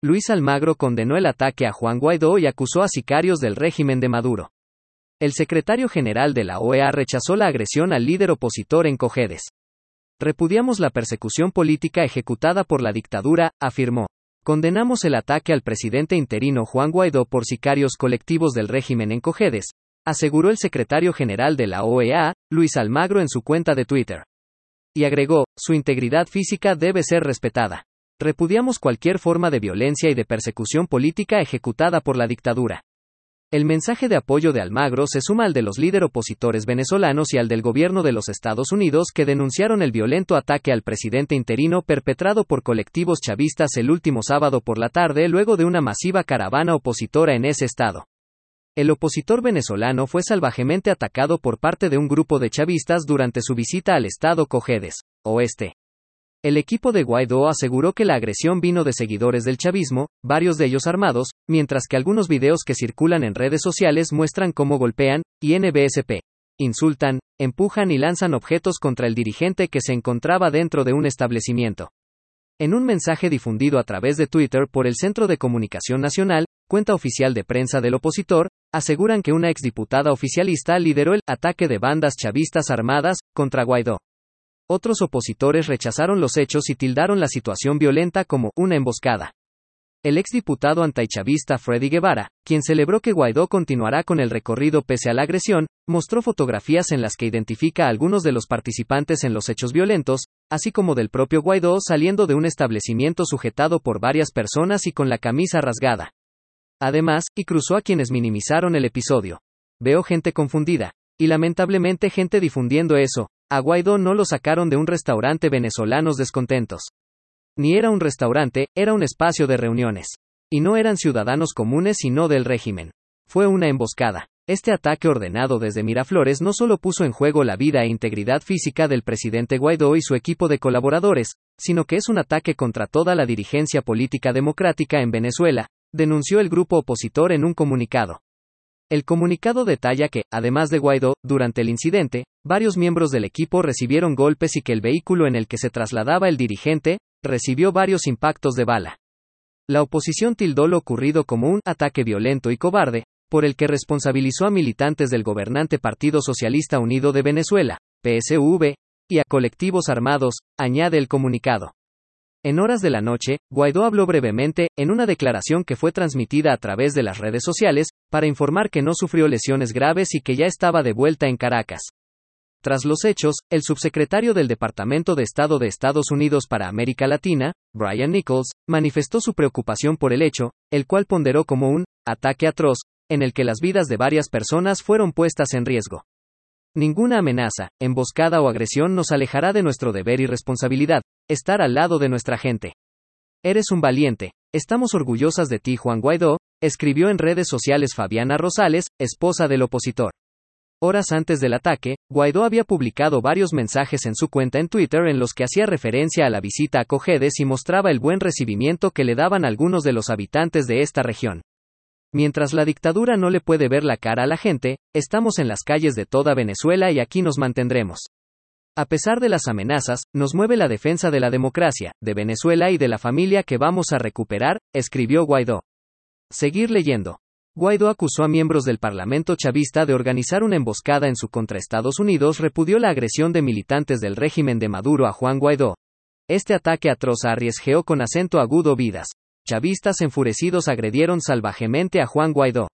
Luis Almagro condenó el ataque a Juan Guaidó y acusó a sicarios del régimen de Maduro. El secretario general de la OEA rechazó la agresión al líder opositor en Cojedes. Repudiamos la persecución política ejecutada por la dictadura, afirmó. Condenamos el ataque al presidente interino Juan Guaidó por sicarios colectivos del régimen en Cojedes, aseguró el secretario general de la OEA, Luis Almagro en su cuenta de Twitter. Y agregó, su integridad física debe ser respetada. Repudiamos cualquier forma de violencia y de persecución política ejecutada por la dictadura. El mensaje de apoyo de Almagro se suma al de los líderes opositores venezolanos y al del gobierno de los Estados Unidos que denunciaron el violento ataque al presidente interino perpetrado por colectivos chavistas el último sábado por la tarde luego de una masiva caravana opositora en ese estado. El opositor venezolano fue salvajemente atacado por parte de un grupo de chavistas durante su visita al estado Cojedes, oeste. El equipo de Guaidó aseguró que la agresión vino de seguidores del chavismo, varios de ellos armados, mientras que algunos videos que circulan en redes sociales muestran cómo golpean, y NBSP, insultan, empujan y lanzan objetos contra el dirigente que se encontraba dentro de un establecimiento. En un mensaje difundido a través de Twitter por el Centro de Comunicación Nacional, cuenta oficial de prensa del opositor, aseguran que una exdiputada oficialista lideró el ataque de bandas chavistas armadas contra Guaidó. Otros opositores rechazaron los hechos y tildaron la situación violenta como una emboscada. El exdiputado antichavista Freddy Guevara, quien celebró que Guaidó continuará con el recorrido pese a la agresión, mostró fotografías en las que identifica a algunos de los participantes en los hechos violentos, así como del propio Guaidó saliendo de un establecimiento sujetado por varias personas y con la camisa rasgada. Además, y cruzó a quienes minimizaron el episodio. Veo gente confundida. Y lamentablemente gente difundiendo eso. A Guaidó no lo sacaron de un restaurante venezolanos descontentos. Ni era un restaurante, era un espacio de reuniones. Y no eran ciudadanos comunes sino del régimen. Fue una emboscada. Este ataque ordenado desde Miraflores no solo puso en juego la vida e integridad física del presidente Guaidó y su equipo de colaboradores, sino que es un ataque contra toda la dirigencia política democrática en Venezuela, denunció el grupo opositor en un comunicado. El comunicado detalla que, además de Guaidó, durante el incidente, varios miembros del equipo recibieron golpes y que el vehículo en el que se trasladaba el dirigente, recibió varios impactos de bala. La oposición tildó lo ocurrido como un ataque violento y cobarde, por el que responsabilizó a militantes del gobernante Partido Socialista Unido de Venezuela, PSUV, y a colectivos armados, añade el comunicado. En horas de la noche, Guaidó habló brevemente, en una declaración que fue transmitida a través de las redes sociales, para informar que no sufrió lesiones graves y que ya estaba de vuelta en Caracas. Tras los hechos, el subsecretario del Departamento de Estado de Estados Unidos para América Latina, Brian Nichols, manifestó su preocupación por el hecho, el cual ponderó como un ataque atroz, en el que las vidas de varias personas fueron puestas en riesgo. Ninguna amenaza, emboscada o agresión nos alejará de nuestro deber y responsabilidad, estar al lado de nuestra gente. Eres un valiente, estamos orgullosas de ti Juan Guaidó, escribió en redes sociales Fabiana Rosales, esposa del opositor. Horas antes del ataque, Guaidó había publicado varios mensajes en su cuenta en Twitter en los que hacía referencia a la visita a Cojedes y mostraba el buen recibimiento que le daban algunos de los habitantes de esta región. Mientras la dictadura no le puede ver la cara a la gente, estamos en las calles de toda Venezuela y aquí nos mantendremos. A pesar de las amenazas, nos mueve la defensa de la democracia, de Venezuela y de la familia que vamos a recuperar, escribió Guaidó. Seguir leyendo. Guaidó acusó a miembros del Parlamento chavista de organizar una emboscada en su contra Estados Unidos, repudió la agresión de militantes del régimen de Maduro a Juan Guaidó. Este ataque atroz arriesgó con acento agudo vidas chavistas enfurecidos agredieron salvajemente a Juan Guaidó.